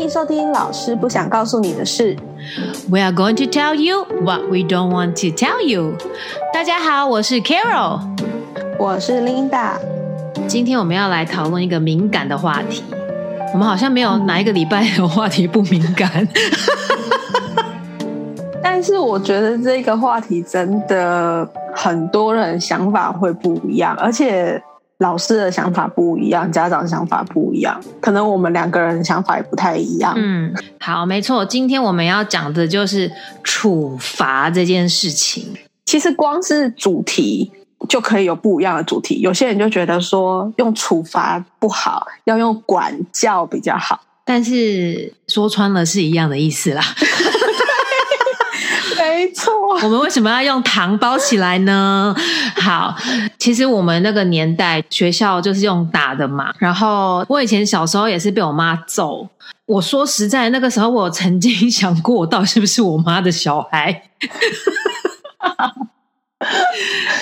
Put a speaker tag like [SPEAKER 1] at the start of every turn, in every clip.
[SPEAKER 1] 欢迎收听老师不想告诉你的事。
[SPEAKER 2] We are going to tell you what we don't want to tell you。大家好，我是 Carol。
[SPEAKER 1] 我是 Linda。
[SPEAKER 2] 今天我们要来讨论一个敏感的话题。我们好像没有哪一个礼拜的话题不敏感。
[SPEAKER 1] 但是我觉得这个话题真的很多人想法会不一样，而且老师的想法不一样，家长想法不一样，可能我们两个人想法也不太一样。
[SPEAKER 2] 嗯，好，没错，今天我们要讲的就是处罚这件事情。
[SPEAKER 1] 其实光是主题就可以有不一样的主题，有些人就觉得说用处罚不好，要用管教比较好。
[SPEAKER 2] 但是说穿了是一样的意思啦。
[SPEAKER 1] 没错，
[SPEAKER 2] 我们为什么要用糖包起来呢？好，其实我们那个年代学校就是用打的嘛。然后我以前小时候也是被我妈揍。我说实在，那个时候我曾经想过，我到底是不是我妈的小孩？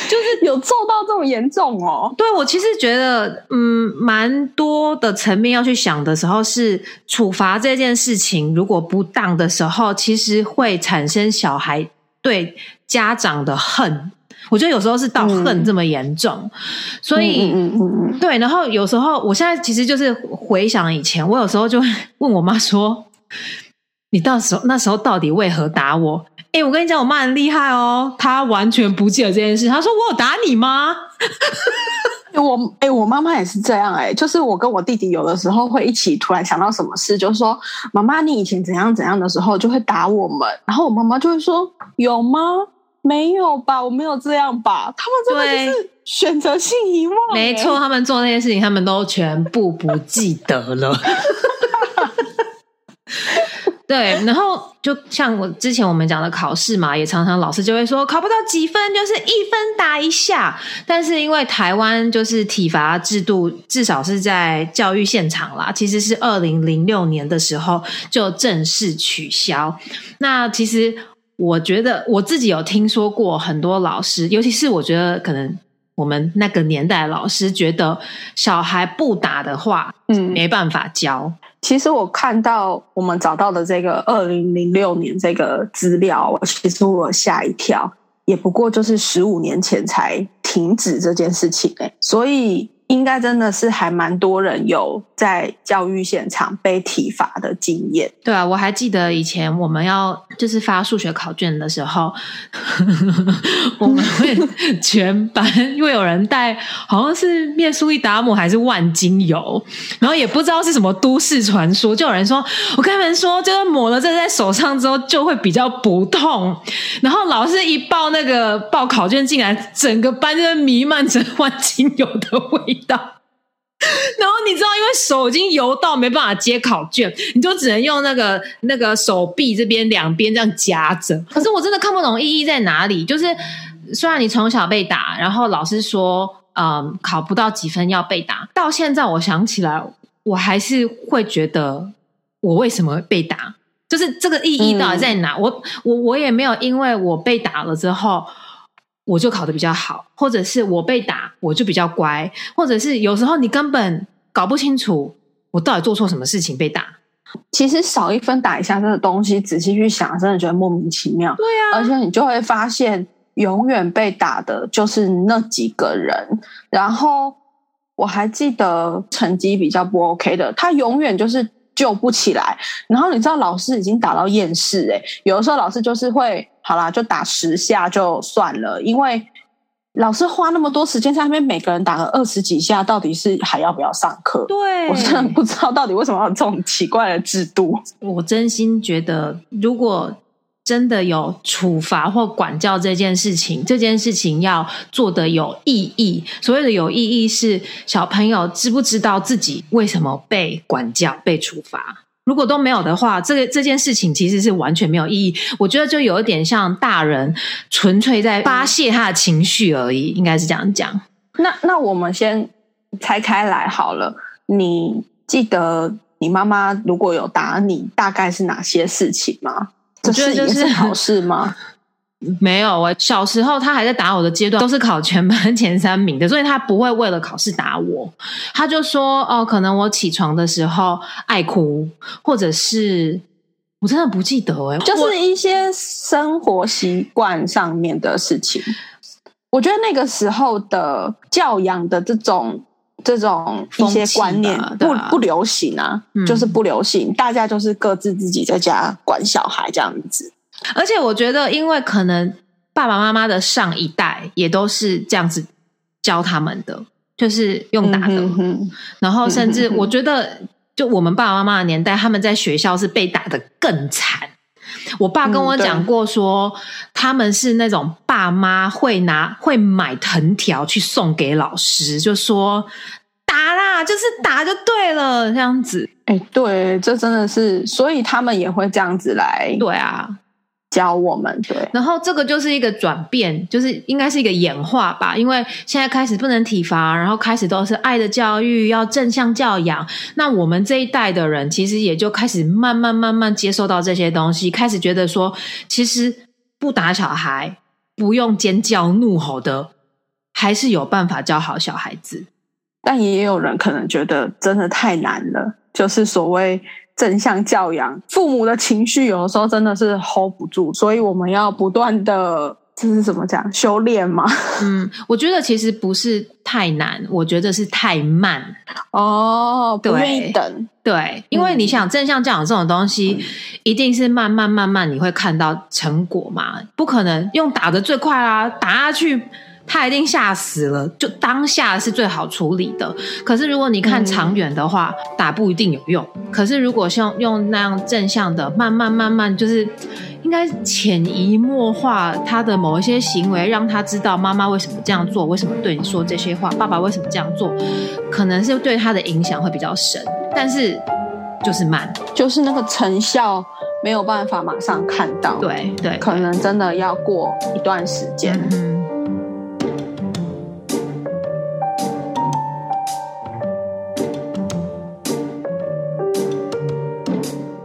[SPEAKER 1] 就是有揍到这么严重哦。
[SPEAKER 2] 对我其实觉得，嗯，蛮多的层面要去想的时候，是处罚这件事情，如果不当的时候，其实会产生小孩对家长的恨。我觉得有时候是到恨这么严重，所以，
[SPEAKER 1] 嗯嗯嗯，
[SPEAKER 2] 对。然后有时候，我现在其实就是回想以前，我有时候就会问我妈说：“你到时候那时候到底为何打我？”哎、欸，我跟你讲，我妈很厉害哦，她完全不记得这件事。她说：“我有打你吗？”
[SPEAKER 1] 我哎、欸，我妈妈也是这样哎、欸，就是我跟我弟弟有的时候会一起突然想到什么事，就说：“妈妈，你以前怎样怎样的时候就会打我们。”然后我妈妈就会说：“有吗？没有吧，我没有这样吧。”他们真的就是选择性遗忘、欸，
[SPEAKER 2] 没错，他们做那些事情，他们都全部不记得了。对，然后就像我之前我们讲的考试嘛，也常常老师就会说考不到几分就是一分打一下，但是因为台湾就是体罚制度，至少是在教育现场啦，其实是二零零六年的时候就正式取消。那其实我觉得我自己有听说过很多老师，尤其是我觉得可能。我们那个年代老师觉得小孩不打的话，嗯，没办法教。
[SPEAKER 1] 其实我看到我们找到的这个二零零六年这个资料，其实我吓一跳，也不过就是十五年前才停止这件事情哎、所以应该真的是还蛮多人有在教育现场被体罚的经验。
[SPEAKER 2] 对啊，我还记得以前我们要就是发数学考卷的时候，我们会 全班因为有人带好像是面苏利达姆还是万金油，然后也不知道是什么都市传说，就有人说我跟他们说，就是抹了这在手上之后就会比较不痛。然后老师一报那个报考卷进来，整个班就弥漫着万金油的味道。然后你知道，因为手已经油到没办法接考卷，你就只能用那个那个手臂这边两边这样夹着。可是我真的看不懂意义在哪里。就是虽然你从小被打，然后老师说，嗯，考不到几分要被打，到现在我想起来，我还是会觉得我为什么被打？就是这个意义到底在哪？嗯、我我我也没有因为我被打了之后。我就考得比较好，或者是我被打，我就比较乖，或者是有时候你根本搞不清楚我到底做错什么事情被打。
[SPEAKER 1] 其实少一分打一下这个东西，仔细去想，真的觉得莫名其妙。
[SPEAKER 2] 对啊，
[SPEAKER 1] 而且你就会发现，永远被打的就是那几个人。然后我还记得成绩比较不 OK 的，他永远就是救不起来。然后你知道老师已经打到厌世哎、欸，有的时候老师就是会。好啦，就打十下就算了，因为老师花那么多时间在那边，每个人打个二十几下，到底是还要不要上课？
[SPEAKER 2] 对
[SPEAKER 1] 我真的不知道到底为什么要有这种奇怪的制度。
[SPEAKER 2] 我真心觉得，如果真的有处罚或管教这件事情，这件事情要做的有意义。所谓的有意义，是小朋友知不知道自己为什么被管教、被处罚。如果都没有的话，这个这件事情其实是完全没有意义。我觉得就有一点像大人纯粹在发泄他的情绪而已，应该是这样讲。
[SPEAKER 1] 那那我们先拆开来好了。你记得你妈妈如果有打你，大概是哪些事情吗？
[SPEAKER 2] 我觉得就是
[SPEAKER 1] 考试吗？
[SPEAKER 2] 没有，我小时候他还在打我的阶段，都是考全班前三名的，所以他不会为了考试打我。他就说：“哦，可能我起床的时候爱哭，或者是我真的不记得哎，
[SPEAKER 1] 就是一些生活习惯上面的事情。我觉得那个时候的教养的这种这种一些观念不不流行啊，就是不流行，大家就是各自自己在家管小孩这样子。”
[SPEAKER 2] 而且我觉得，因为可能爸爸妈妈的上一代也都是这样子教他们的，就是用打的。然后甚至我觉得，就我们爸爸妈妈的年代，他们在学校是被打的更惨。我爸跟我讲过，说他们是那种爸妈会拿会买藤条去送给老师，就说打啦，就是打就对了，这样子。
[SPEAKER 1] 哎，对，这真的是，所以他们也会这样子来。
[SPEAKER 2] 对啊。
[SPEAKER 1] 教我们对，
[SPEAKER 2] 然后这个就是一个转变，就是应该是一个演化吧。因为现在开始不能体罚，然后开始都是爱的教育，要正向教养。那我们这一代的人，其实也就开始慢慢慢慢接受到这些东西，开始觉得说，其实不打小孩，不用尖叫怒吼的，还是有办法教好小孩子。
[SPEAKER 1] 但也有人可能觉得真的太难了，就是所谓。正向教养，父母的情绪有的时候真的是 hold 不住，所以我们要不断的，这是怎么讲？修炼吗？
[SPEAKER 2] 嗯，我觉得其实不是太难，我觉得是太慢。
[SPEAKER 1] 哦，不愿意等，
[SPEAKER 2] 对，因为你想正向教养这种东西，一定是慢慢慢慢你会看到成果嘛，不可能用打的最快啊，打下去。他一定吓死了，就当下是最好处理的。可是如果你看长远的话，打不一定有用。可是如果像用那样正向的，慢慢慢慢，就是应该潜移默化他的某一些行为，让他知道妈妈为什么这样做，为什么对你说这些话，爸爸为什么这样做，可能是对他的影响会比较深。但是就是慢，
[SPEAKER 1] 就是那个成效没有办法马上看到。
[SPEAKER 2] 对对，
[SPEAKER 1] 可能真的要过一段时间。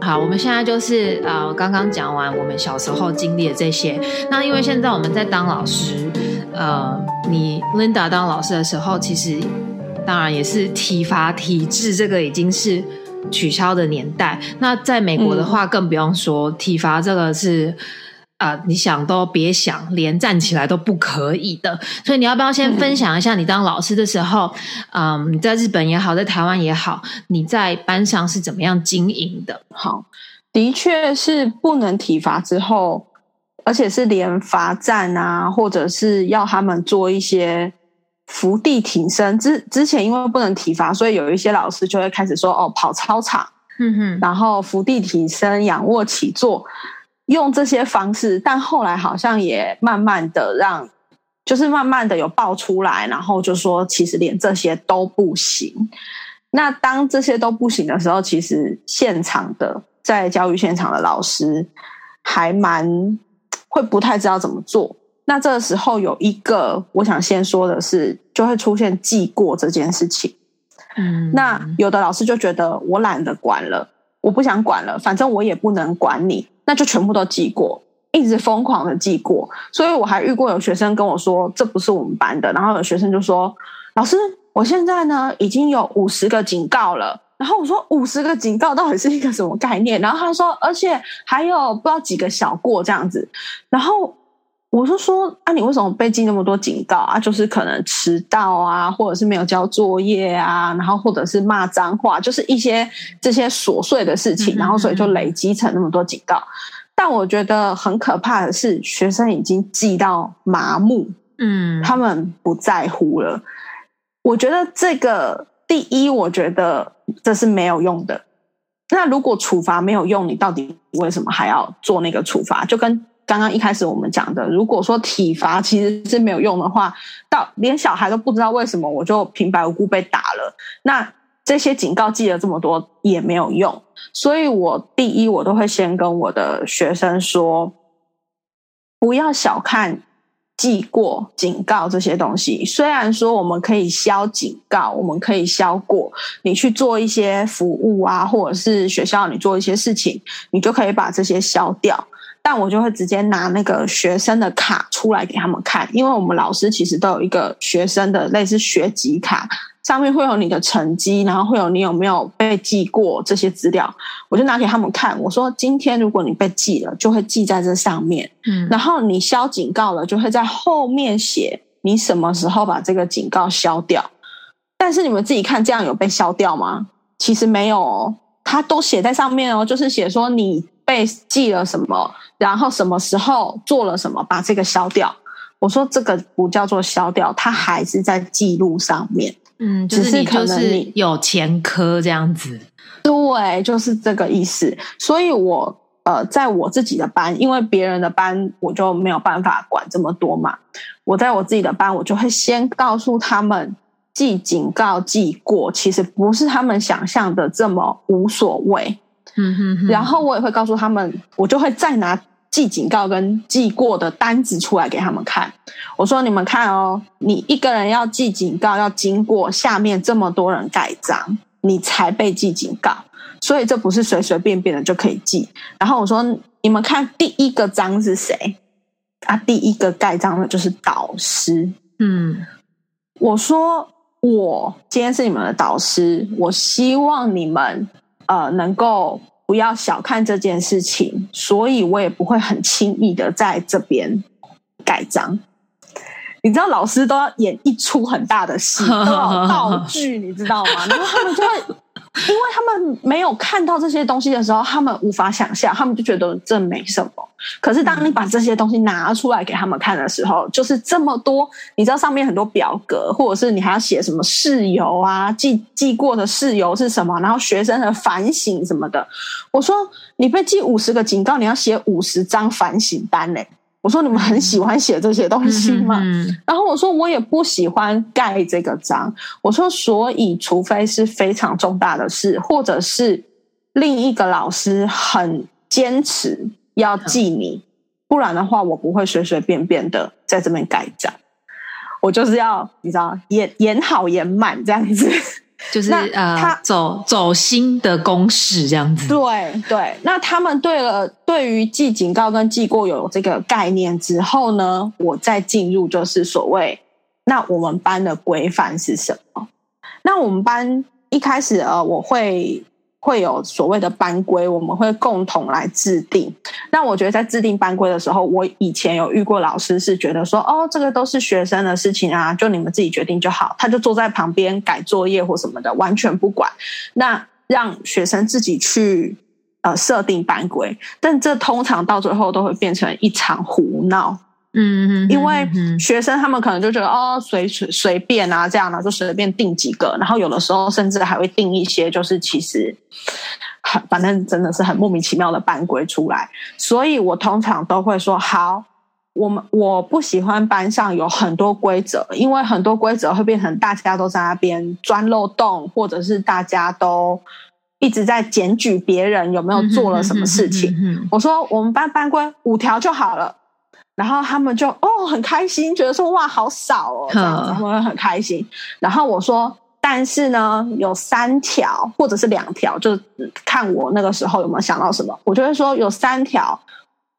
[SPEAKER 2] 好，我们现在就是呃，刚刚讲完我们小时候经历的这些。那因为现在我们在当老师，呃，你 Linda 当老师的时候，其实当然也是体罚体制这个已经是取消的年代。那在美国的话，更不用说体罚这个是。啊，你想都别想，连站起来都不可以的。所以你要不要先分享一下，你当老师的时候，嗯，你在日本也好，在台湾也好，你在班上是怎么样经营的？
[SPEAKER 1] 好，的确是不能体罚之后，而且是连罚站啊，或者是要他们做一些伏地挺身。之之前因为不能体罚，所以有一些老师就会开始说，哦，跑操场，嗯哼，然后伏地挺身、仰卧起坐。用这些方式，但后来好像也慢慢的让，就是慢慢的有爆出来，然后就说其实连这些都不行。那当这些都不行的时候，其实现场的在教育现场的老师还蛮会不太知道怎么做。那这个时候有一个我想先说的是，就会出现记过这件事情。嗯，那有的老师就觉得我懒得管了，我不想管了，反正我也不能管你。那就全部都记过，一直疯狂的记过，所以我还遇过有学生跟我说这不是我们班的，然后有学生就说老师，我现在呢已经有五十个警告了，然后我说五十个警告到底是一个什么概念？然后他说，而且还有不知道几个小过这样子，然后。我是说啊，你为什么被记那么多警告啊？就是可能迟到啊，或者是没有交作业啊，然后或者是骂脏话，就是一些这些琐碎的事情，然后所以就累积成那么多警告。但我觉得很可怕的是，学生已经记到麻木，嗯，他们不在乎了。我觉得这个第一，我觉得这是没有用的。那如果处罚没有用，你到底为什么还要做那个处罚？就跟刚刚一开始我们讲的，如果说体罚其实是没有用的话，到连小孩都不知道为什么我就平白无故被打了，那这些警告记了这么多也没有用。所以我第一，我都会先跟我的学生说，不要小看记过警告这些东西。虽然说我们可以消警告，我们可以消过，你去做一些服务啊，或者是学校你做一些事情，你就可以把这些消掉。但我就会直接拿那个学生的卡出来给他们看，因为我们老师其实都有一个学生的类似学籍卡，上面会有你的成绩，然后会有你有没有被记过这些资料，我就拿给他们看。我说今天如果你被记了，就会记在这上面，
[SPEAKER 2] 嗯
[SPEAKER 1] 然后你消警告了，就会在后面写你什么时候把这个警告消掉。但是你们自己看，这样有被消掉吗？其实没有哦，它都写在上面哦，就是写说你被记了什么，然后什么时候做了什么，把这个消掉。我说这个不叫做消掉，它还是在记录上面。
[SPEAKER 2] 嗯，就
[SPEAKER 1] 只是可能你
[SPEAKER 2] 有前科这样子，
[SPEAKER 1] 对，就是这个意思。所以我呃，在我自己的班，因为别人的班我就没有办法管这么多嘛。我在我自己的班，我就会先告诉他们，记警告记过，其实不是他们想象的这么无所谓。
[SPEAKER 2] 嗯哼哼，
[SPEAKER 1] 然后我也会告诉他们，我就会再拿记警告跟记过的单子出来给他们看。我说：“你们看哦，你一个人要记警告，要经过下面这么多人盖章，你才被记警告。所以这不是随随便便的就可以记。”然后我说：“你们看第一个章是谁？啊，第一个盖章的就是导师。
[SPEAKER 2] 嗯
[SPEAKER 1] 我说我今天是你们的导师，我希望你们呃能够不要小看这件事情，所以我也不会很轻易的在这边盖章。你知道老师都要演一出很大的戏，要道具，你知道吗？然后他们就会，因为他们没有看到这些东西的时候，他们无法想象，他们就觉得这没什么。可是当你把这些东西拿出来给他们看的时候，就是这么多，你知道上面很多表格，或者是你还要写什么事由啊，记记过的事由是什么，然后学生的反省什么的。我说你被记五十个警告，你要写五十张反省单呢、我说你们很喜欢写这些东西吗？
[SPEAKER 2] 嗯
[SPEAKER 1] 然后我说我也不喜欢盖这个章。我说所以除非是非常重大的事，或者是另一个老师很坚持要记你，不然的话我不会随随便便的在这边盖章。我就是要你知道演演好演满这样子。
[SPEAKER 2] 就是呃
[SPEAKER 1] 他
[SPEAKER 2] 走走心的公式这样子，
[SPEAKER 1] 对对，那他们对了，对于记警告跟记过有这个概念之后呢，我再进入就是所谓，那我们班的规范是什么？那我们班一开始呃，我会会有所谓的班规，我们会共同来制定。那我觉得在制定班规的时候，我以前有遇过老师是觉得说，哦，这个都是学生的事情啊，就你们自己决定就好。他就坐在旁边改作业或什么的，完全不管。那让学生自己去呃设定班规，但这通常到最后都会变成一场胡闹。
[SPEAKER 2] 嗯嗯，
[SPEAKER 1] 因为
[SPEAKER 2] 嗯
[SPEAKER 1] 学生他们可能就觉得哦随随随便啊这样呢，就随便定几个，然后有的时候甚至还会定一些就是其实很反正真的是很莫名其妙的班规出来，所以我通常都会说好。我们我不喜欢班上有很多规则，因为很多规则会变成大家都在那边钻漏洞，或者是大家都一直在检举别人有没有做了什么事情。
[SPEAKER 2] 嗯嗯嗯
[SPEAKER 1] 我说我们班班规五条就好了，然后他们就哦很开心，觉得说哇好少哦，这样子
[SPEAKER 2] 嗯
[SPEAKER 1] 他们很开心。然后我说，但是呢有三条或者是两条，就嗯看我那个时候有没有想到什么，我就会说有三条。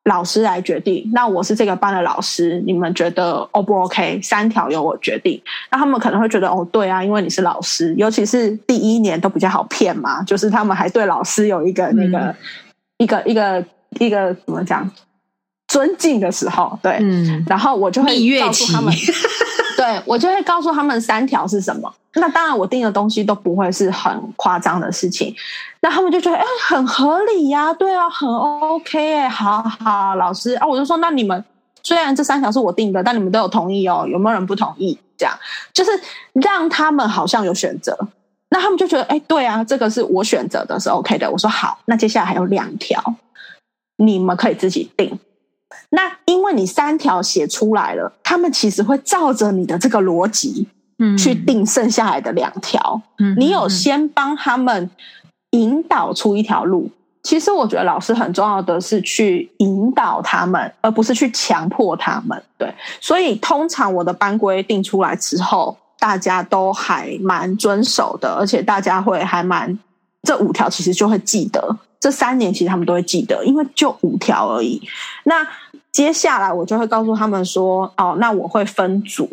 [SPEAKER 1] 老师来决定，那我是这个班的老师，你们觉得 O 不 OK？三条由我决定，那他们可能会觉得哦，对啊，因为你是老师，尤其是第一年都比较好骗嘛，就是他们还对老师有一个那个、
[SPEAKER 2] 嗯
[SPEAKER 1] 一个一个一个怎么讲尊敬的时候，对，
[SPEAKER 2] 嗯，
[SPEAKER 1] 然后我就会告诉他们，对我就会告诉他们三条是什么。那当然，我定的东西都不会是很夸张的事情，那他们就觉得哎、很合理呀、对啊，很 OK 哎、好好，老师啊，我就说那你们虽然这三条是我定的，但你们都有同意哦，有没有人不同意？这样就是让他们好像有选择，那他们就觉得哎、对啊，这个是我选择的，是 OK 的。我说好，那接下来还有两条，你们可以自己定。那因为你三条写出来了，他们其实会照着你的这个逻辑
[SPEAKER 2] 嗯
[SPEAKER 1] 去定剩下来的两条。
[SPEAKER 2] 嗯
[SPEAKER 1] 你有先帮他们引导出一条路。其实我觉得老师很重要的是去引导他们，而不是去强迫他们。对，所以通常我的班规定出来之后，大家都还蛮遵守的，而且大家会还蛮这五条其实就会记得这三年其实他们都会记得，因为就五条而已。那接下来我就会告诉他们说，哦，那我会分组。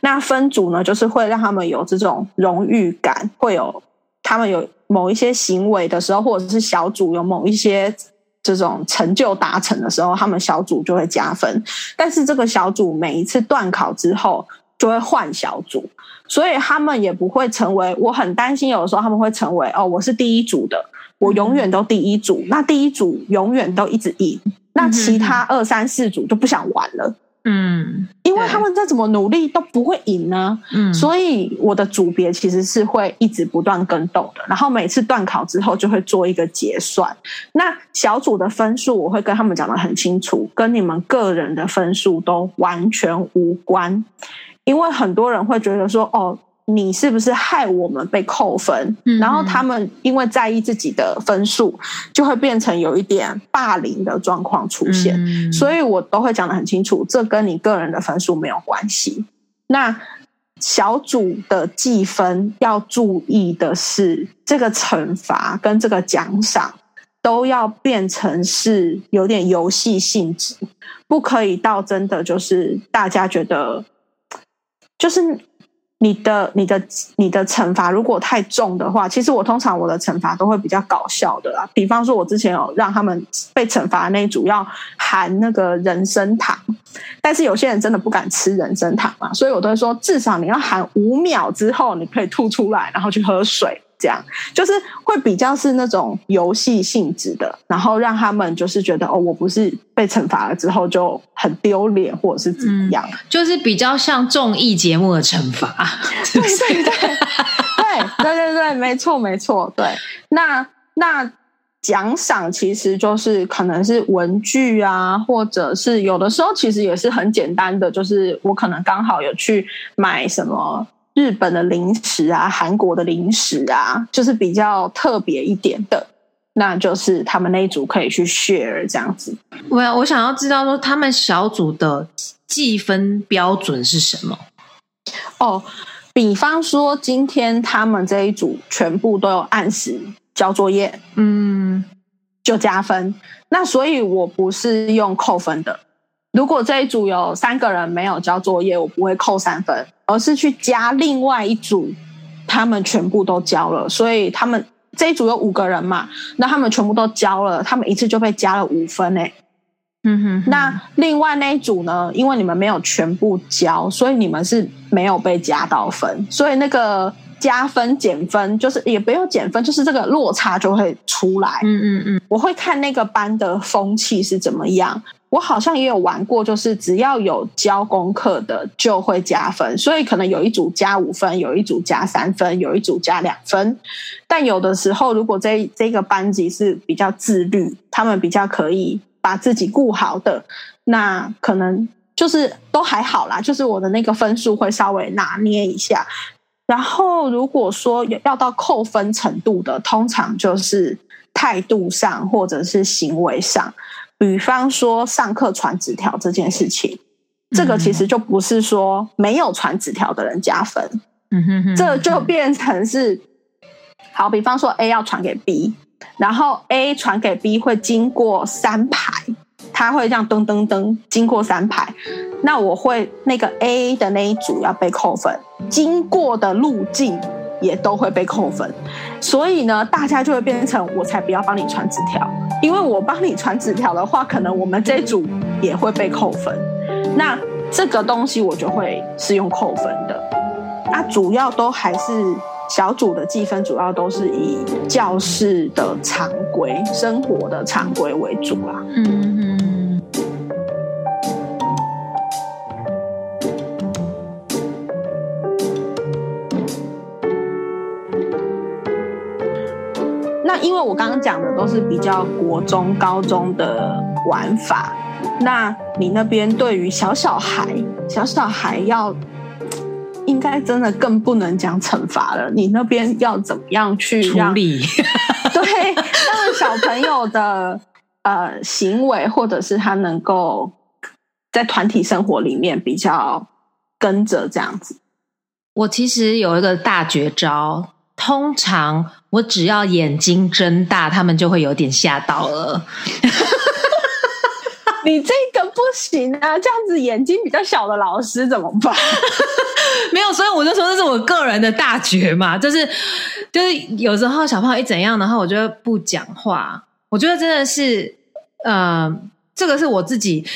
[SPEAKER 1] 那分组呢，就是会让他们有这种荣誉感，会有他们有某一些行为的时候，或者是小组有某一些这种成就达成的时候，他们小组就会加分。但是这个小组每一次断考之后就会换小组，所以他们也不会成为。我很担心，有的时候他们会成为哦，我是第一组的，我永远都第一组。那第一组永远都一直赢，那其他二三四组就不想玩了。
[SPEAKER 2] 嗯，
[SPEAKER 1] 因为他们再怎么努力都不会赢呢，
[SPEAKER 2] 嗯，
[SPEAKER 1] 所以我的组别其实是会一直不断跟动的，然后每次断考之后就会做一个结算。那小组的分数我会跟他们讲的很清楚，跟你们个人的分数都完全无关，因为很多人会觉得说，哦。你是不是害我们被扣分？然后他们因为在意自己的分数，就会变成有一点霸凌的状况出现。所以我都会讲的很清楚，这跟你个人的分数没有关系。那小组的计分要注意的是，这个惩罚跟这个奖赏都要变成是有点游戏性质，不可以到真的就是大家觉得就是。你的、你的、你的惩罚如果太重的话，其实我通常我的惩罚都会比较搞笑的啦。比方说，我之前有让他们被惩罚那一组要含那个人参糖，但是有些人真的不敢吃人参糖嘛，所以我都会说，至少你要含五秒之后，你可以吐出来，然后去喝水。这样就是会比较是那种游戏性质的，然后让他们就是觉得哦，我不是被惩罚了之后就很丢脸或者是怎么样，
[SPEAKER 2] 就是比较像综艺节目的惩罚。
[SPEAKER 1] 对对对，对对对对，没错没错。对，那那奖赏其实就是可能是文具啊，或者是有的时候其实也是很简单的，就是我可能刚好有去买什么。日本的零食啊，韩国的零食啊，就是比较特别一点的，那就是他们那一组可以去 share 这样子。
[SPEAKER 2] 我我想要知道说，他们小组的计分标准是什么？
[SPEAKER 1] 哦，比方说今天他们这一组全部都有按时交作业，
[SPEAKER 2] 嗯，
[SPEAKER 1] 就加分。那所以我不是用扣分的。如果这一组有三个人没有交作业，我不会扣三分，而是去加另外一组，他们全部都交了，所以他们这一组有五个人嘛，那他们全部都交了，他们一次就被加了五分诶。
[SPEAKER 2] 嗯哼，
[SPEAKER 1] 那另外那一组呢？因为你们没有全部交，所以你们是没有被加到分，所以那个加分减分就是也不用减分，就是这个落差就会出来。
[SPEAKER 2] 嗯嗯嗯，
[SPEAKER 1] 我会看那个班的风气是怎么样。我好像也有玩过，就是只要有交功课的就会加分，所以可能有一组加五分，有一组加三分，有一组加两分。但有的时候，如果这这个班级是比较自律，他们比较可以把自己顾好的，那可能就是都还好啦，就是我的那个分数会稍微拿捏一下。然后如果说要到扣分程度的，通常就是态度上或者是行为上。比方说上课传纸条这件事情，这个其实就不是说没有传纸条的人加分，
[SPEAKER 2] 嗯哼哼，
[SPEAKER 1] 这就变成是好。比方说 A 要传给 B，然后 A 传给 B 会经过三排，他会这样噔噔噔经过三排，那我会那个 A 的那一组要被扣分，经过的路径也都会被扣分，所以呢，大家就会变成我才不要帮你传纸条。因为我帮你传纸条的话，可能我们这组也会被扣分。那这个东西我就会是用扣分的。那主要都还是小组的计分，主要都是以教室的常规、生活的常规为主啦。
[SPEAKER 2] 嗯。
[SPEAKER 1] 因为我刚刚讲的都是比较国中、高中的玩法，那你那边对于小小孩、小小孩要，应该真的更不能讲惩罚了。你那边要怎么样去
[SPEAKER 2] 处理？
[SPEAKER 1] 对，让小朋友的呃行为，或者是他能够在团体生活里面比较跟着这样子。
[SPEAKER 2] 我其实有一个大绝招。通常我只要眼睛睁大，他们就会有点吓到了。
[SPEAKER 1] 你这个不行啊！这样子眼睛比较小的老师怎么办？
[SPEAKER 2] 没有，所以我就说这是我个人的大绝嘛，就是就是有时候小朋友一怎样，然后我就不讲话。我觉得真的是，呃，这个是我自己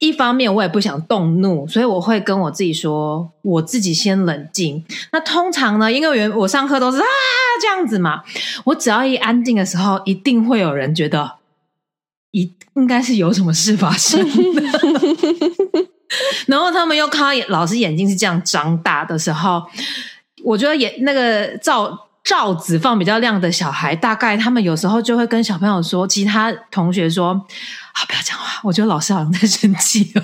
[SPEAKER 2] 一方面我也不想动怒，所以我会跟我自己说，我自己先冷静。那通常呢，因为原我上课都是啊这样子嘛，我只要一安静的时候，一定会有人觉得。一应该是有什么事发生的，然后他们又看到老师眼睛是这样张大的时候，我觉得眼那个罩罩子放比较亮的小孩，大概他们有时候就会跟小朋友说，其他同学说：“啊，不要讲话。”我觉得老师好像在生气。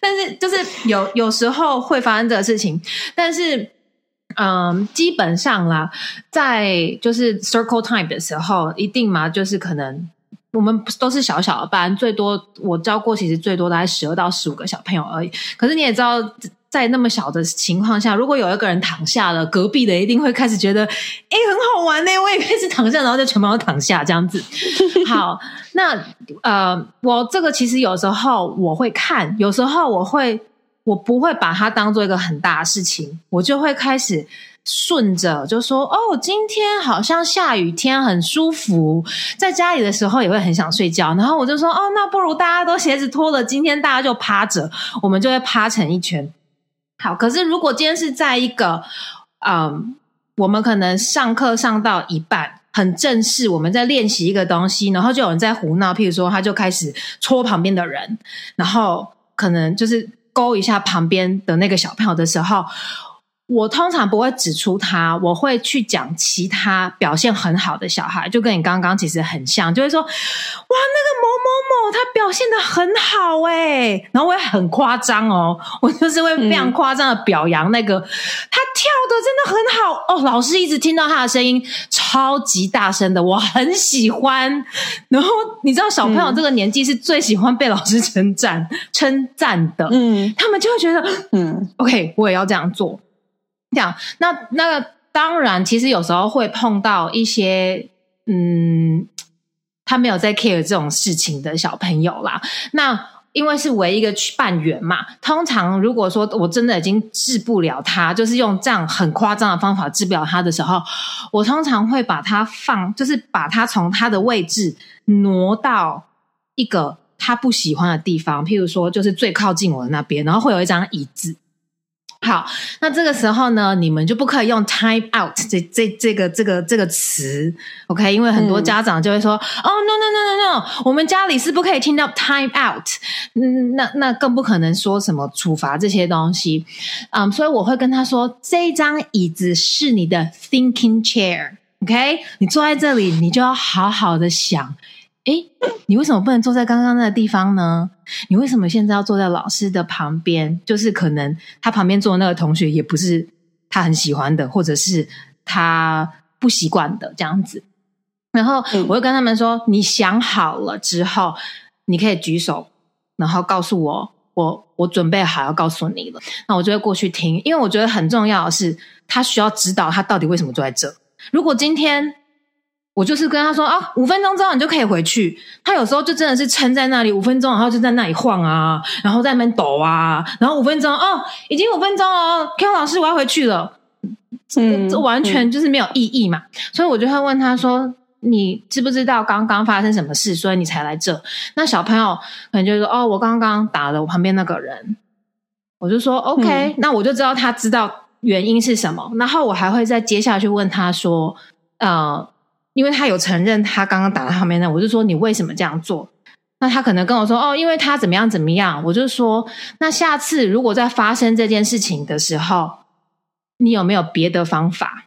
[SPEAKER 2] 但是就是有有时候会发生这个事情，但是。嗯，基本上啦，在就是 circle time 的时候，一定嘛，就是可能我们都是小小的班，最多我教过，其实最多大概十二到十五个小朋友而已。可是你也知道，在那么小的情况下，如果有一个人躺下了，隔壁的一定会开始觉得，哎，很好玩呢，我也开始躺下，然后就全部都躺下这样子。好，那呃，我这个其实有时候我会看，有时候我会。我不会把它当做一个很大的事情，我就会开始顺着就说：“哦，今天好像下雨天，很舒服。在家里的时候也会很想睡觉。”然后我就说：“哦，那不如大家都鞋子脱了，今天大家就趴着，我们就会趴成一圈。”好，可是如果今天是在一个嗯，我们可能上课上到一半，很正式，我们在练习一个东西，然后就有人在胡闹，譬如说他就开始戳旁边的人，然后可能就是。勾一下旁边的那个小朋友的时候，我通常不会指出他，我会去讲其他表现很好的小孩，就跟你刚刚其实很像，就会说哇，那个某某某他表现的很好哎，然后我也很夸张哦，我就是会非常夸张的表扬那个他跳的真的很好。哦，老师一直听到他的声音超级大声的，我很喜欢。然后你知道小朋友这个年纪是最喜欢被老师 称赞称赞的，嗯，他们就会觉得嗯，OK，我也要这样做。这样，那那当然，其实有时候会碰到一些嗯，他没有在 care 这种事情的小朋友啦。那因为是唯一一个半圆嘛，通常如果说我真的已经治不了他，就是用这样很夸张的方法治不了他的时候，我通常会把他放，就是把他从他的位置挪到一个他不喜欢的地方，譬如说就是最靠近我的那边，然后会有一张椅子。好，那这个时候呢，你们就不可以用 time out 这这这个这个这个词，OK？因为很多家长就会说，哦，no no no no no，我们家里是不可以听到 time out，嗯，那那更不可能说什么处罚这些东西，嗯，所以我会跟他说，这张椅子是你的 thinking chair，OK？你坐在这里，你就要好好的想。哎，你为什么不能坐在刚刚那个地方呢？你为什么现在要坐在老师的旁边？就是可能他旁边坐的那个同学也不是他很喜欢的，或者是他不习惯的这样子。然后我会跟他们说：“你想好了之后，你可以举手，然后告诉我，我我准备好要告诉你了。那我就会过去听，因为我觉得很重要的是，他需要知道他到底为什么坐在这。如果今天……我就是跟他说啊，五分钟之后你就可以回去。他有时候就真的是撑在那里五分钟，然后就在那里晃啊，然后在那边抖啊，然后五分钟哦，已经五分钟了，Q 老师我要回去了。嗯，这完全就是没有意义嘛。所以我就会问他说：“你知不知道刚刚发生什么事？所以你才来这？”那小朋友可能就说：“哦，我刚刚打了我旁边那个人。”我就说：“OK，那我就知道他知道原因是什么。”然后我还会再接下去问他说：“呃。”因为他有承认他刚刚打到旁边的，我就说你为什么这样做？那他可能跟我说哦，因为他怎么样怎么样。我就说那下次如果在发生这件事情的时候，你有没有别的方法？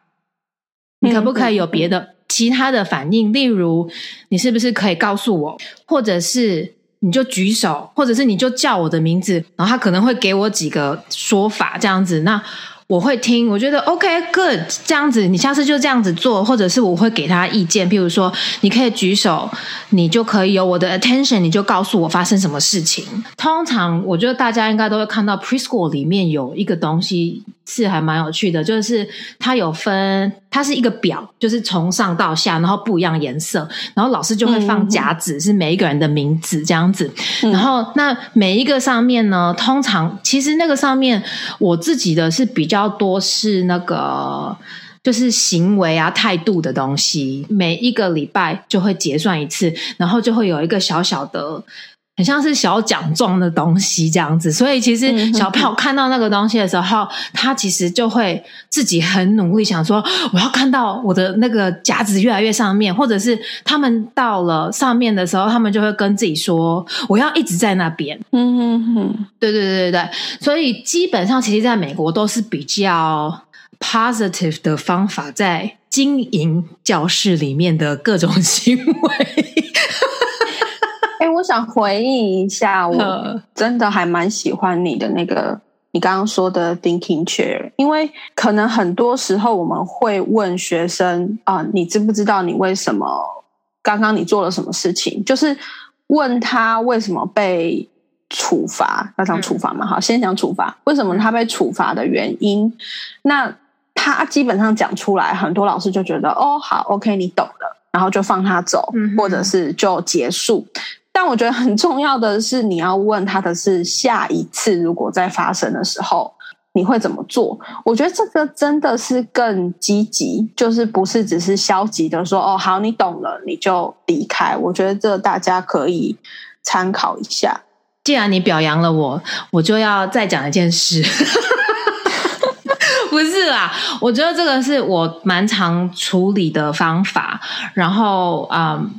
[SPEAKER 2] 你可不可以有别的其他的反应？例如你是不是可以告诉我，或者是你就举手，或者是你就叫我的名字，然后他可能会给我几个说法，这样子那。我会听，我觉得 OK，good，这样子，你下次就这样子做，或者是我会给他意见，譬如说，你可以举手，你就可以有我的 attention，你就告诉我发生什么事情。通常，我觉得大家应该都会看到 preschool 里面有一个东西，是还蛮有趣的，就是它有分，它是一个表，就是从上到下，然后不一样颜色，然后老师就会放夹子，是每一个人的名字这样子。然后那每一个上面呢，通常其实那个上面我自己的是比较多是那个。就是行为啊、态度的东西，每一个礼拜就会结算一次，然后就会有一个小小的，很像是小奖状的东西这样子。所以其实小朋友看到那个东西的时候，他其实就会自己很努力想说，我要看到我的那个夹子越来越上面，或者是他们到了上面的时候，他们就会跟自己说，我要一直在那边。嗯哼哼，对对对对对，所以基本上其实在美国都是比较。positive 的方法在经营教室里面的各种行为。
[SPEAKER 1] 哎，我想回应一下，我真的还蛮喜欢你的那个你刚刚说的 thinking chair，因为可能很多时候我们会问学生啊，你知不知道你为什么刚刚你做了什么事情？就是问他为什么被处罚，要讲处罚嘛？好，先讲处罚，为什么他被处罚的原因？那他基本上讲出来，很多老师就觉得哦，好，OK，你懂了，然后就放他走，或者是就结束。但我觉得很重要的是，你要问他的是下一次如果再发生的时候，你会怎么做？我觉得这个真的是更积极，就是不是只是消极的说哦，好，你懂了，你就离开。我觉得这大家可以参考一下。
[SPEAKER 2] 既然你表扬了我，我就要再讲一件事。不是啦，我觉得这个是我蛮常处理的方法。然后，嗯，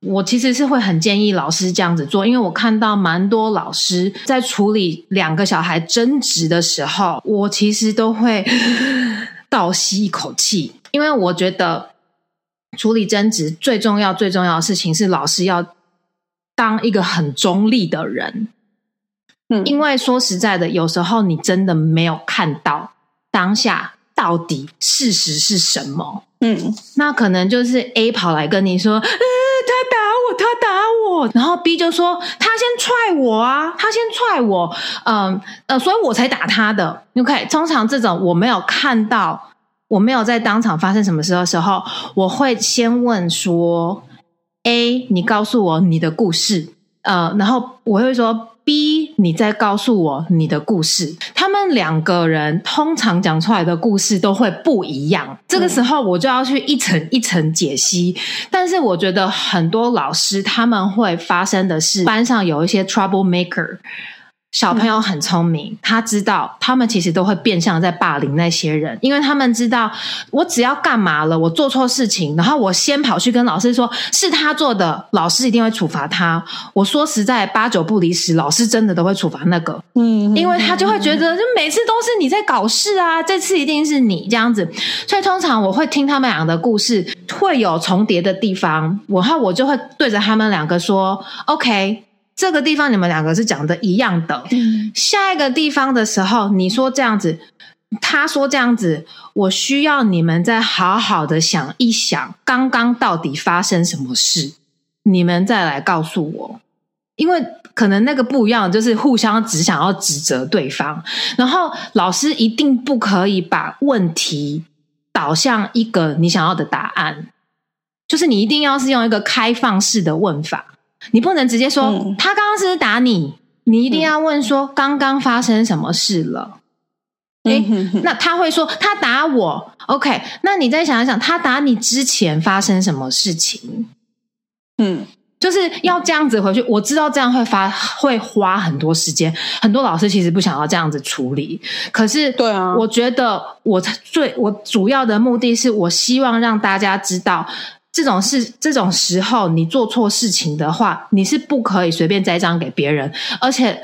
[SPEAKER 2] 我其实是会很建议老师这样子做，因为我看到蛮多老师在处理两个小孩争执的时候，我其实都会 倒吸一口气，因为我觉得处理争执最重要、最重要的事情是老师要当一个很中立的人。嗯，因为说实在的，有时候你真的没有看到。当下到底事实是什么？嗯，那可能就是 A 跑来跟你说，呃，他打我，他打我，然后 B 就说他先踹我啊，他先踹我，嗯呃，所以我才打他的。OK，通常这种我没有看到，我没有在当场发生什么事的时候，我会先问说，A，你告诉我你的故事，呃，然后我会说。B，你再告诉我你的故事。他们两个人通常讲出来的故事都会不一样。这个时候我就要去一层一层解析。但是我觉得很多老师他们会发生的是班上有一些 trouble maker。小朋友很聪明，他知道他们其实都会变相在霸凌那些人，因为他们知道我只要干嘛了，我做错事情，然后我先跑去跟老师说是他做的，老师一定会处罚他。我说实在，八九不离十，老师真的都会处罚那个，嗯，因为他就会觉得就每次都是你在搞事啊，这次一定是你这样子。所以通常我会听他们俩的故事，会有重叠的地方，然后我就会对着他们两个说：“OK。”这个地方你们两个是讲的一样的，下一个地方的时候，你说这样子，他说这样子，我需要你们再好好的想一想，刚刚到底发生什么事，你们再来告诉我，因为可能那个不一样，就是互相只想要指责对方，然后老师一定不可以把问题导向一个你想要的答案，就是你一定要是用一个开放式的问法。你不能直接说他刚刚是打你，你一定要问说刚刚发生什么事了。哎，那他会说他打我，OK？那你再想一想，他打你之前发生什么事情？嗯，就是要这样子回去。我知道这样会发会花很多时间，很多老师其实不想要这样子处理。可是，
[SPEAKER 1] 对啊，
[SPEAKER 2] 我觉得我最我主要的目的是我希望让大家知道。这种事，这种时候，你做错事情的话，你是不可以随便栽赃给别人，而且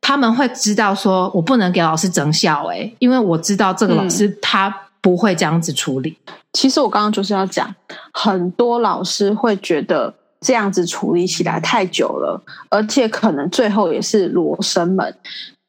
[SPEAKER 2] 他们会知道说，我不能给老师整笑，诶因为我知道这个老师他不会这样子处理。
[SPEAKER 1] 其实我刚刚就是要讲，很多老师会觉得这样子处理起来太久了，而且可能最后也是罗生门。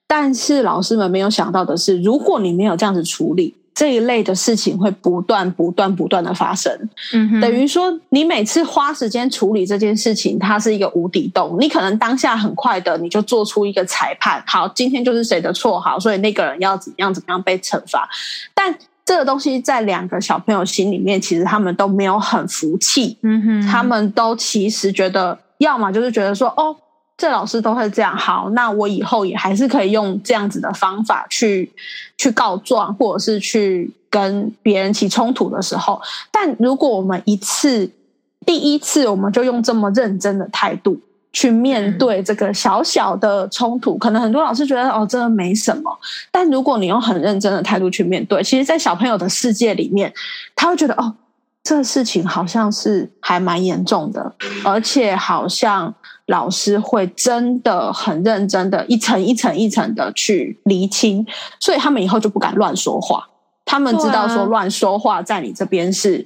[SPEAKER 1] 但是老师们没有想到的是，如果你没有这样子处理。这一类的事情会不断、不断、不断的发生。
[SPEAKER 2] 嗯
[SPEAKER 1] 等于说，你每次花时间处理这件事情，它是一个无底洞。你可能当下很快的，你就做出一个裁判，好，今天就是谁的错，好，所以那个人要怎么样怎么样被惩罚。但这个东西在两个小朋友心里面，其实他们都没有很服气，
[SPEAKER 2] 嗯哼，
[SPEAKER 1] 他们都其实觉得，要么就是觉得说，哦。这老师都会这样，好，那我以后也还是可以用这样子的方法去去告状，或者是去跟别人起冲突的时候。但如果我们一次第一次我们就用这么认真的态度去面对这个小小的冲突，可能很多老师觉得哦，真的没什么。但如果你用很认真的态度去面对，其实，在小朋友的世界里面，他会觉得哦，这事情好像是还蛮严重的，而且好像。老师会真的很认真的，一层一层一层的去厘清，所以他们以后就不敢乱说话。他们知道说乱说话在你这边是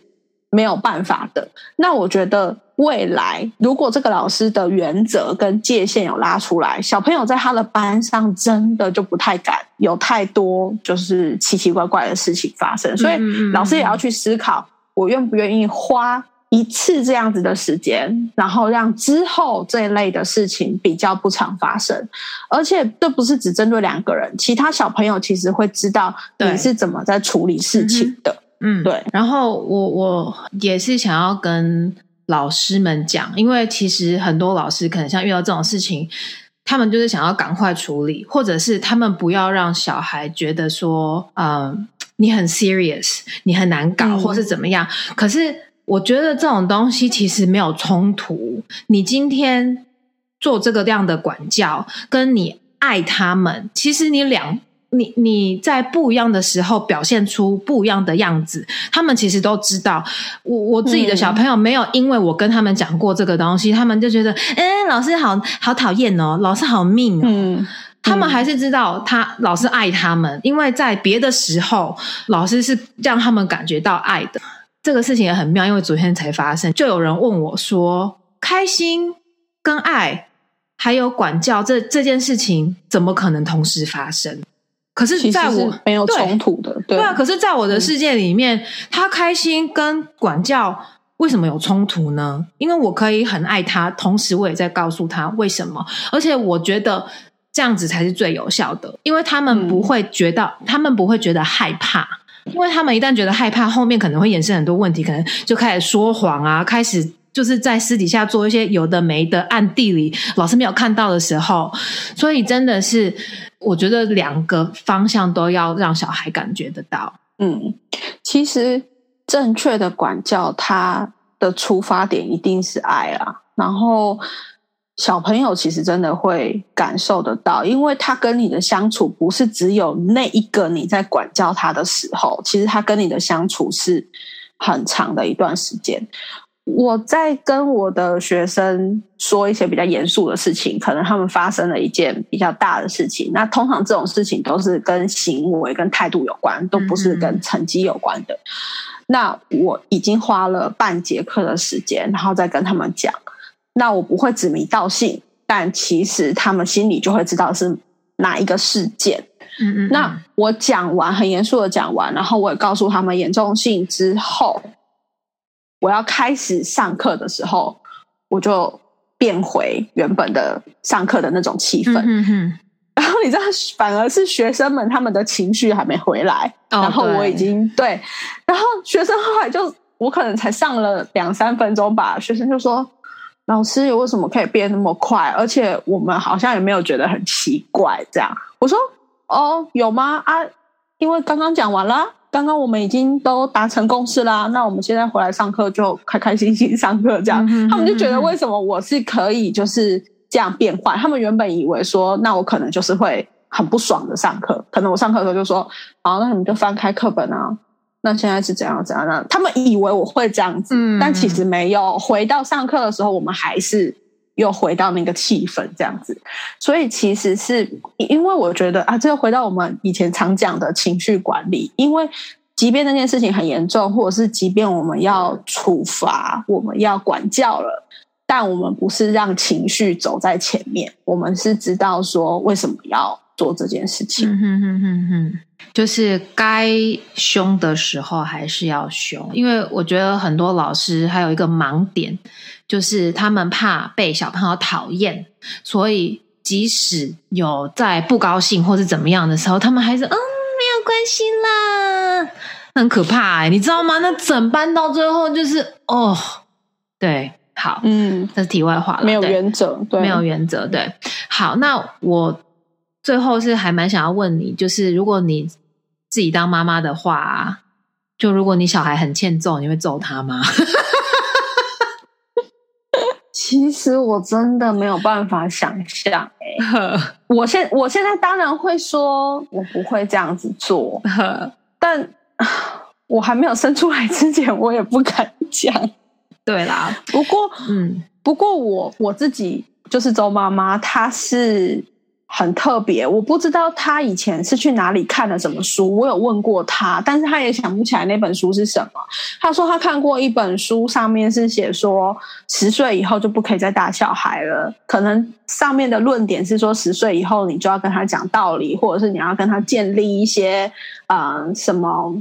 [SPEAKER 1] 没有办法的。那我觉得未来如果这个老师的原则跟界限有拉出来，小朋友在他的班上真的就不太敢有太多就是奇奇怪怪的事情发生。所以老师也要去思考，我愿不愿意花。一次这样子的时间，然后让之后这一类的事情比较不常发生，而且这不是只针对两个人，其他小朋友其实会知道你是怎么在处理事情的。
[SPEAKER 2] 嗯，
[SPEAKER 1] 对。
[SPEAKER 2] 然后我我也是想要跟老师们讲，因为其实很多老师可能像遇到这种事情，他们就是想要赶快处理，或者是他们不要让小孩觉得说，嗯，你很 serious，你很难搞，或是怎么样。可是。我觉得这种东西其实没有冲突。你今天做这个样的管教，跟你爱他们，其实你两你你在不一样的时候表现出不一样的样子，他们其实都知道。我我自己的小朋友没有因为我跟他们讲过这个东西，他们就觉得，哎，老师好好讨厌哦，老师好命哦。他们还是知道他老师爱他们，因为在别的时候，老师是让他们感觉到爱的。这个事情也很妙，因为昨天才发生，就有人问我说：“开心跟爱还有管教这这件事情，怎么可能同时发生？”可是，在我
[SPEAKER 1] 没有冲突的，对
[SPEAKER 2] 啊。可是，在我的世界里面，他开心跟管教为什么有冲突呢？因为我可以很爱他，同时我也在告诉他为什么，而且我觉得这样子才是最有效的，因为他们不会觉得，他们不会觉得害怕。因为他们一旦觉得害怕，后面可能会衍生很多问题，可能就开始说谎啊，开始就是在私底下做一些有的没的，暗地里老师没有看到的时候，所以真的是我觉得两个方向都要让小孩感觉得到。
[SPEAKER 1] 嗯，其实正确的管教，它的出发点一定是爱啊，然后。小朋友其实真的会感受得到，因为他跟你的相处不是只有那一个你在管教他的时候，其实他跟你的相处是很长的一段时间。我在跟我的学生说一些比较严肃的事情，可能他们发生了一件比较大的事情。那通常这种事情都是跟行为、跟态度有关，都不是跟成绩有关的。那我已经花了半节课的时间，然后再跟他们讲。那我不会指名道姓，但其实他们心里就会知道是哪一个事件。
[SPEAKER 2] 嗯嗯。
[SPEAKER 1] 那我讲完很严肃的讲完，然后我也告诉他们严重性之后，我要开始上课的时候，我就变回原本的上课的那种气氛。
[SPEAKER 2] 嗯嗯。
[SPEAKER 1] 然后你知道，反而是学生们他们的情绪还没回来，然后我已经对，然后学生后来就我可能才上了两三分钟吧，学生就说。老师为什么可以变那么快？而且我们好像也没有觉得很奇怪。这样，我说：“哦，有吗？啊，因为刚刚讲完了，刚刚我们已经都达成共识啦。那我们现在回来上课就开开心心上课。这样，他们就觉得为什么我是可以就是这样变换？他们原本以为说，那我可能就是会很不爽的上课。可能我上课的时候就说：好，那你们就翻开课本啊。”那现在是怎样怎样呢？他们以为我会这样子，但其实没有。回到上课的时候，我们还是又回到那个气氛这样子。所以其实是因为我觉得啊，这个回到我们以前常讲的情绪管理。因为即便那件事情很严重，或者是即便我们要处罚、我们要管教了，但我们不是让情绪走在前面，我们是知道说为什么要做这件事情。
[SPEAKER 2] 嗯哼哼哼哼，就是该凶的时候还是要凶，因为我觉得很多老师还有一个盲点，就是他们怕被小朋友讨厌，所以即使有在不高兴或是怎么样的时候，他们还是嗯没有关系啦，很可怕哎、你知道吗？那整班到最后就是哦，对，好，
[SPEAKER 1] 嗯，
[SPEAKER 2] 这是题外话了，
[SPEAKER 1] 没有原则，对，
[SPEAKER 2] 没有原则。对，好，那我最后是还蛮想要问你，就是如果你自己当妈妈的话，就如果你小孩很欠揍，你会揍他吗？
[SPEAKER 1] 其实我真的没有办法想象、欸，我现我现在当然会说，我不会这样子做，但啊 我还没有生出来之前，我也不敢讲。
[SPEAKER 2] 对啦，
[SPEAKER 1] 不过，
[SPEAKER 2] 嗯
[SPEAKER 1] 不过我我自己就是周妈妈，她是很特别。我不知道他以前是去哪里看了什么书，我有问过他，但是他也想不起来那本书是什么。他说他看过一本书，上面是写说十岁以后就不可以再打小孩了。可能上面的论点是说，十岁以后你就要跟他讲道理，或者是你要跟他建立一些嗯、呃什么，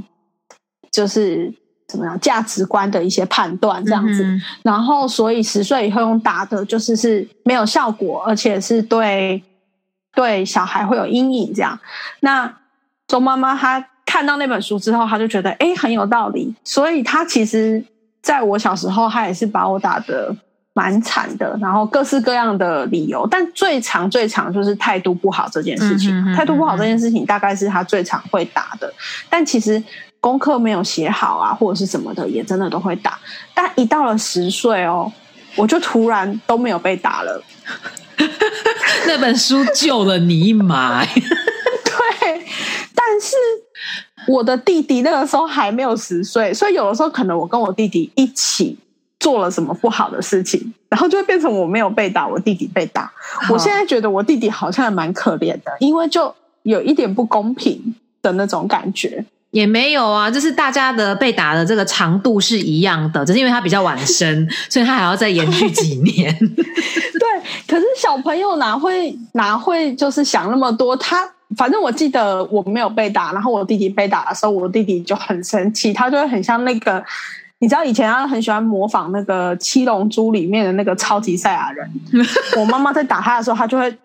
[SPEAKER 1] 就是怎么样价值观的一些判断这样子。
[SPEAKER 2] 嗯
[SPEAKER 1] 然后，所以十岁以后用打的，就是是没有效果，而且是对对小孩会有阴影。这样，那周妈妈她看到那本书之后，她就觉得哎很有道理，所以她其实在我小时候，她也是把我打的蛮惨的，然后各式各样的理由，但最常最常就是态度不好这件事情。
[SPEAKER 2] 嗯哼嗯哼
[SPEAKER 1] 态度不好这件事情大概是她最常会打的，但其实功课没有写好啊，或者是什么的，也真的都会打。但一到了十岁哦，我就突然都没有被打了。
[SPEAKER 2] 那本书救了你一马、
[SPEAKER 1] 对，但是我的弟弟那个时候还没有十岁，所以有的时候可能我跟我弟弟一起做了什么不好的事情，然后就会变成我没有被打，我弟弟被打。我现在觉得我弟弟好像还蛮可怜的，因为就有一点不公平的那种感觉。
[SPEAKER 2] 也没有啊，就是大家的被打的这个长度是一样的，只是因为他比较晚生，所以他还要再延续几年。
[SPEAKER 1] 对，可是小朋友哪会哪会就是想那么多？他反正我记得我没有被打，然后我弟弟被打的时候，我弟弟就很生气，他就会很像那个，你知道以前他很喜欢模仿那个《七龙珠》里面的那个超级赛亚人。我妈妈在打他的时候，他就会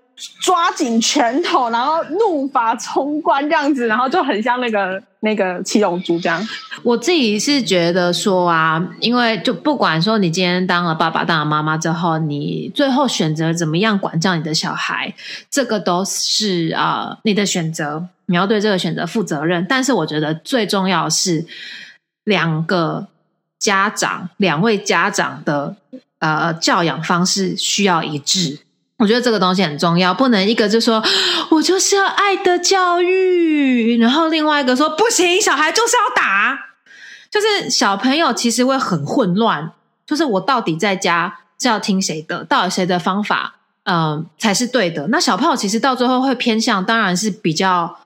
[SPEAKER 1] 抓紧拳头，然后怒发冲冠这样子，然后就很像那个那个七龙珠这样。
[SPEAKER 2] 我自己是觉得说啊，因为就不管说你今天当了爸爸、当了妈妈之后，你最后选择怎么样管教你的小孩，这个都是啊、你的选择，你要对这个选择负责任。但是我觉得最重要是两个家长、两位家长的呃教养方式需要一致。我觉得这个东西很重要，不能一个就说我就是要爱的教育，然后另外一个说不行，小孩就是要打。就是小朋友其实会很混乱，就是我到底在家是要听谁的，到底谁的方法，嗯、才是对的。那小朋友其实到最后会偏向，当然是比较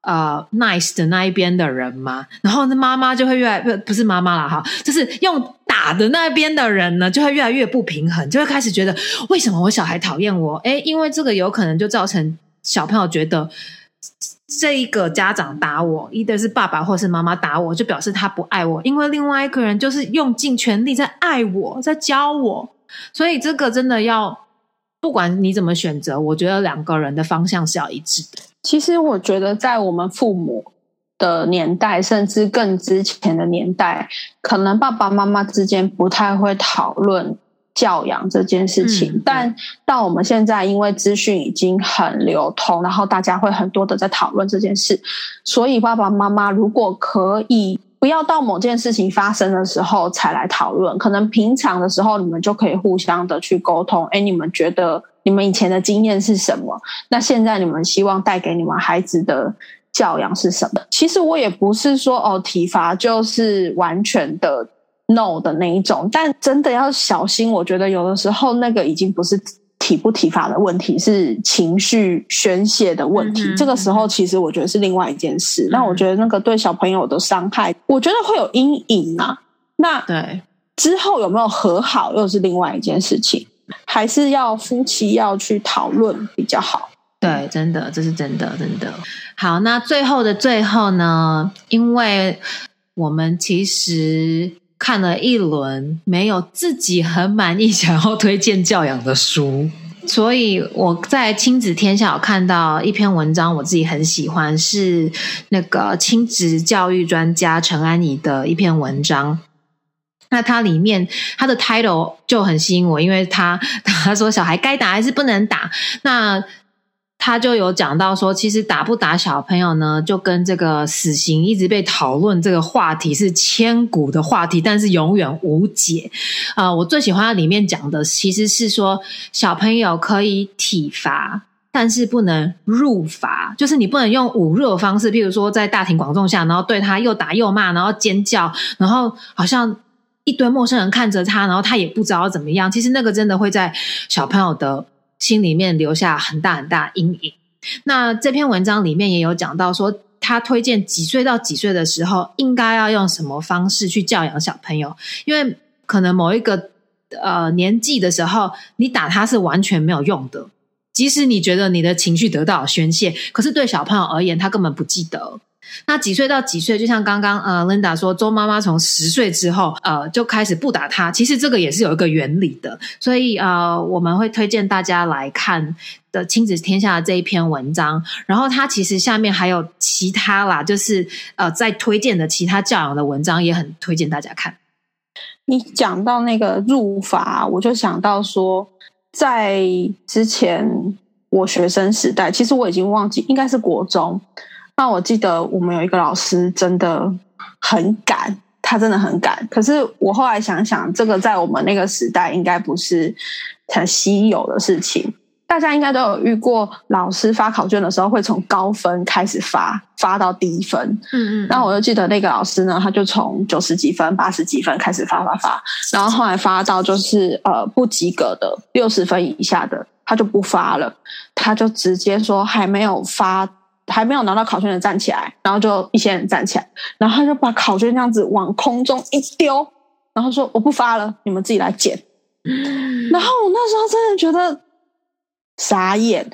[SPEAKER 2] 呃 nice 的那一边的人嘛。然后那妈妈就会越来不不是妈妈了哈，就是用打的那边的人呢，就会越来越不平衡，就会开始觉得为什么我小孩讨厌我？诶，因为这个有可能就造成小朋友觉得。这一个家长打我，一的是爸爸或是妈妈打我，就表示他不爱我，因为另外一个人就是用尽全力在爱我，在教我，所以这个真的要不管你怎么选择，我觉得两个人的方向是要一致的。
[SPEAKER 1] 其实我觉得，在我们父母的年代，甚至更之前的年代，可能爸爸妈妈之间不太会讨论教养这件事情。
[SPEAKER 2] 嗯
[SPEAKER 1] 但到我们现在，因为资讯已经很流通，然后大家会很多的在讨论这件事，所以爸爸妈妈如果可以。不要到某件事情发生的时候才来讨论，可能平常的时候你们就可以互相的去沟通。哎，你们觉得你们以前的经验是什么？那现在你们希望带给你们孩子的教养是什么？其实我也不是说哦，体罚就是完全的 no 的那一种，但真的要小心。我觉得有的时候那个已经不是体不体罚的问题，是情绪宣泄的问题。
[SPEAKER 2] 嗯
[SPEAKER 1] 这个时候其实我觉得是另外一件事。那我觉得那个对小朋友的伤害，我觉得会有阴影啊。那
[SPEAKER 2] 对，
[SPEAKER 1] 之后有没有和好，又是另外一件事情，还是要夫妻要去讨论比较好。
[SPEAKER 2] 对，真的，这是真的，真的。好，那最后的最后呢？因为我们其实看了一轮，没有自己很满意想要推荐教养的书，所以我在亲子天下有看到一篇文章，我自己很喜欢，是那个亲子教育专家陈安妮的一篇文章。那它里面它的 title 就很吸引我，因为他 他说小孩该打还是不能打。那他就有讲到说，其实打不打小朋友呢，就跟这个死刑一直被讨论这个话题是千古的话题，但是永远无解。呃，我最喜欢里面讲的其实是说，小朋友可以体罚，但是不能入罚，就是你不能用侮辱的方式，譬如说在大庭广众下，然后对他又打又骂，然后尖叫，然后好像。一堆陌生人看着他，然后他也不知道怎么样。其实那个真的会在小朋友的心里面留下很大很大阴影。那这篇文章里面也有讲到说，他推荐几岁到几岁的时候应该要用什么方式去教养小朋友，因为可能某一个呃年纪的时候，你打他是完全没有用的。即使你觉得你的情绪得到宣泄，可是对小朋友而言，他根本不记得。那几岁到几岁？就像刚刚呃，Linda 说，周妈妈从十岁之后呃就开始不打他。其实这个也是有一个原理的，所以呃，我们会推荐大家来看的《亲子天下》这一篇文章。然后它其实下面还有其他啦，就是呃，在推荐的其他教养的文章，也很推荐大家看。
[SPEAKER 1] 你讲到那个入法，我就想到说，在之前我学生时代，其实我已经忘记，应该是国中。那我记得我们有一个老师真的很赶，他真的很赶。可是我后来想想，这个在我们那个时代应该不是很稀有的事情。大家应该都有遇过，老师发考卷的时候会从高分开始发，发到低分。嗯嗯。那我就记得那个老师呢，他就从九十几分、八十几分开始发发发，然后后来发到就是呃不及格的六十分以下的，他就不发了，他就直接说还没有发。还没有拿到考卷的站起来，然后就一些人站起来，然后他就把考卷这样子往空中一丢，然后说：“我不发了，你们自己来捡。”然后我那时候真的觉得傻眼，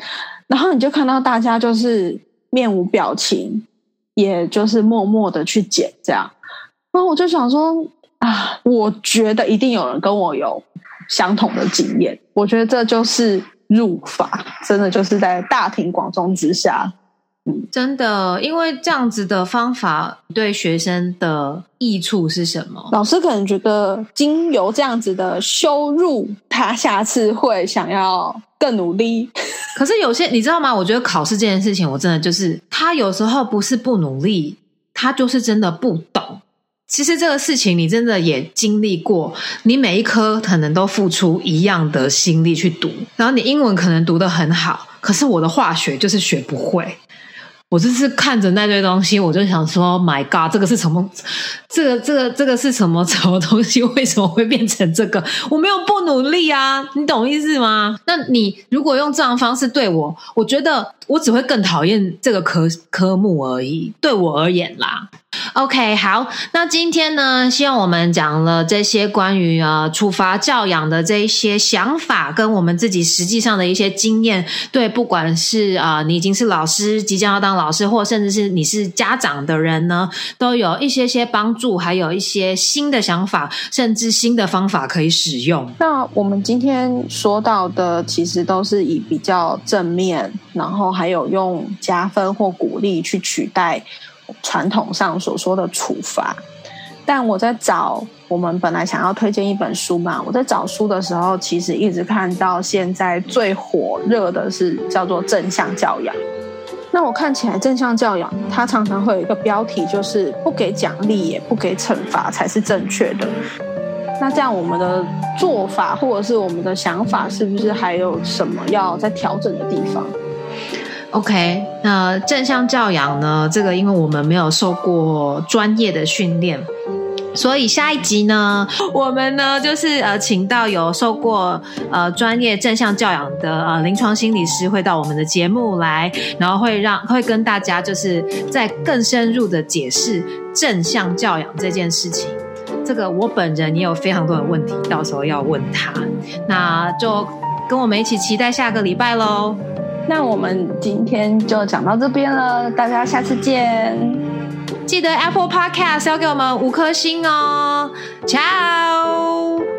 [SPEAKER 1] 然后你就看到大家就是面无表情，也就是默默的去捡这样，然后我就想说啊，我觉得一定有人跟我有相同的经验，我觉得这就是入法，真的就是在大庭广众之下。
[SPEAKER 2] 真的，因为这样子的方法对学生的益处是什么？
[SPEAKER 1] 老师可能觉得经由这样子的羞辱，他下次会想要更努力。
[SPEAKER 2] 可是有些你知道吗？我觉得考试这件事情，我真的就是他有时候不是不努力，他就是真的不懂。其实这个事情你真的也经历过，你每一科可能都付出一样的心力去读，然后你英文可能读得很好，可是我的化学就是学不会。我就是看着那堆东西，我就想说：“My God，这个是什么？这个、这个、这个是什么？什么东西？为什么会变成这个？我没有不努力啊，你懂意思吗？那你如果用这样方式对我，我觉得我只会更讨厌这个科科目而已。对我而言啦。” OK，好，那今天呢，希望我们讲了这些关于啊处罚教养的这一些想法，跟我们自己实际上的一些经验，对，不管是啊你已经是老师，即将要当老师，或甚至是你是家长的人呢，都有一些些帮助，还有一些新的想法，甚至新的方法可以使用。
[SPEAKER 1] 那我们今天说到的，其实都是以比较正面，然后还有用加分或鼓励去取代。传统上所说的处罚，但我在找我们本来想要推荐一本书嘛，我在找书的时候，其实一直看到现在最火热的是叫做正向教养。那我看起来正向教养，它常常会有一个标题，就是不给奖励也不给惩罚才是正确的。那这样我们的做法或者是我们的想法，是不是还有什么要再调整的地方
[SPEAKER 2] ？OK，那正向教养呢？这个因为我们没有受过专业的训练，所以下一集呢，我们呢就是呃，请到有受过呃专业正向教养的呃临床心理师会到我们的节目来，然后会让会跟大家就是在更深入的解释正向教养这件事情。这个我本人也有非常多的问题，到时候要问他，那就跟我们一起期待下个礼拜喽。
[SPEAKER 1] 那我们今天就讲到这边了，大家下次见。
[SPEAKER 2] 记得 Apple Podcast 要给我们五颗星哦，Ciao。